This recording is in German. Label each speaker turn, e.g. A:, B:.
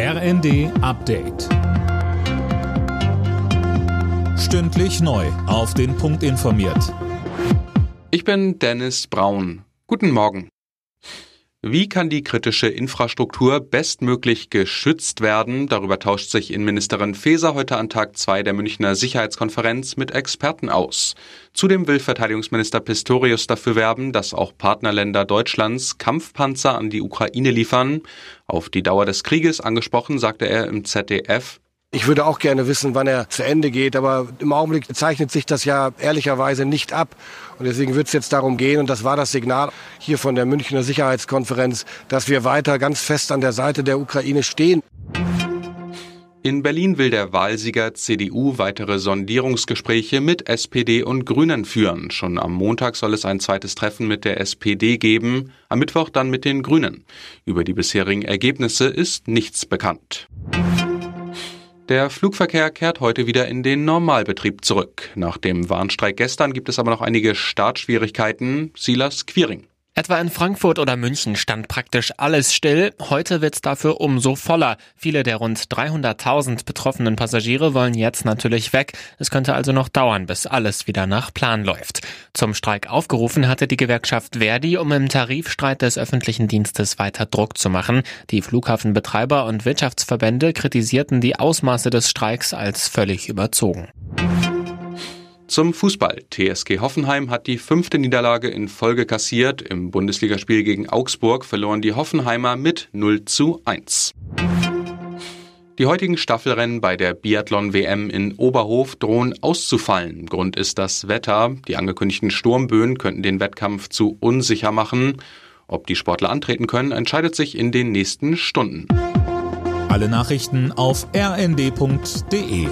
A: RND Update. Stündlich neu. Auf den Punkt informiert.
B: Ich bin Dennis Braun. Guten Morgen. Wie kann die kritische Infrastruktur bestmöglich geschützt werden? Darüber tauscht sich Innenministerin Faeser heute an Tag 2 der Münchner Sicherheitskonferenz mit Experten aus. Zudem will Verteidigungsminister Pistorius dafür werben, dass auch Partnerländer Deutschlands Kampfpanzer an die Ukraine liefern. Auf die Dauer des Krieges angesprochen, sagte er im ZDF,
C: ich würde auch gerne wissen, wann er zu Ende geht, aber im Augenblick zeichnet sich das ja ehrlicherweise nicht ab. Und deswegen wird es jetzt darum gehen, und das war das Signal hier von der Münchner Sicherheitskonferenz, dass wir weiter ganz fest an der Seite der Ukraine stehen.
B: In Berlin will der Wahlsieger CDU weitere Sondierungsgespräche mit SPD und Grünen führen. Schon am Montag soll es ein zweites Treffen mit der SPD geben, am Mittwoch dann mit den Grünen. Über die bisherigen Ergebnisse ist nichts bekannt. Der Flugverkehr kehrt heute wieder in den Normalbetrieb zurück. Nach dem Warnstreik gestern gibt es aber noch einige Startschwierigkeiten. Silas Quiring.
D: Etwa in Frankfurt oder München stand praktisch alles still. Heute wird's dafür umso voller. Viele der rund 300.000 betroffenen Passagiere wollen jetzt natürlich weg. Es könnte also noch dauern, bis alles wieder nach Plan läuft. Zum Streik aufgerufen hatte die Gewerkschaft Verdi, um im Tarifstreit des öffentlichen Dienstes weiter Druck zu machen. Die Flughafenbetreiber und Wirtschaftsverbände kritisierten die Ausmaße des Streiks als völlig überzogen.
B: Zum Fußball. TSG Hoffenheim hat die fünfte Niederlage in Folge kassiert. Im Bundesligaspiel gegen Augsburg verloren die Hoffenheimer mit 0 zu 1. Die heutigen Staffelrennen bei der Biathlon-WM in Oberhof drohen auszufallen. Grund ist das Wetter. Die angekündigten Sturmböen könnten den Wettkampf zu unsicher machen. Ob die Sportler antreten können, entscheidet sich in den nächsten Stunden.
A: Alle Nachrichten auf rnd.de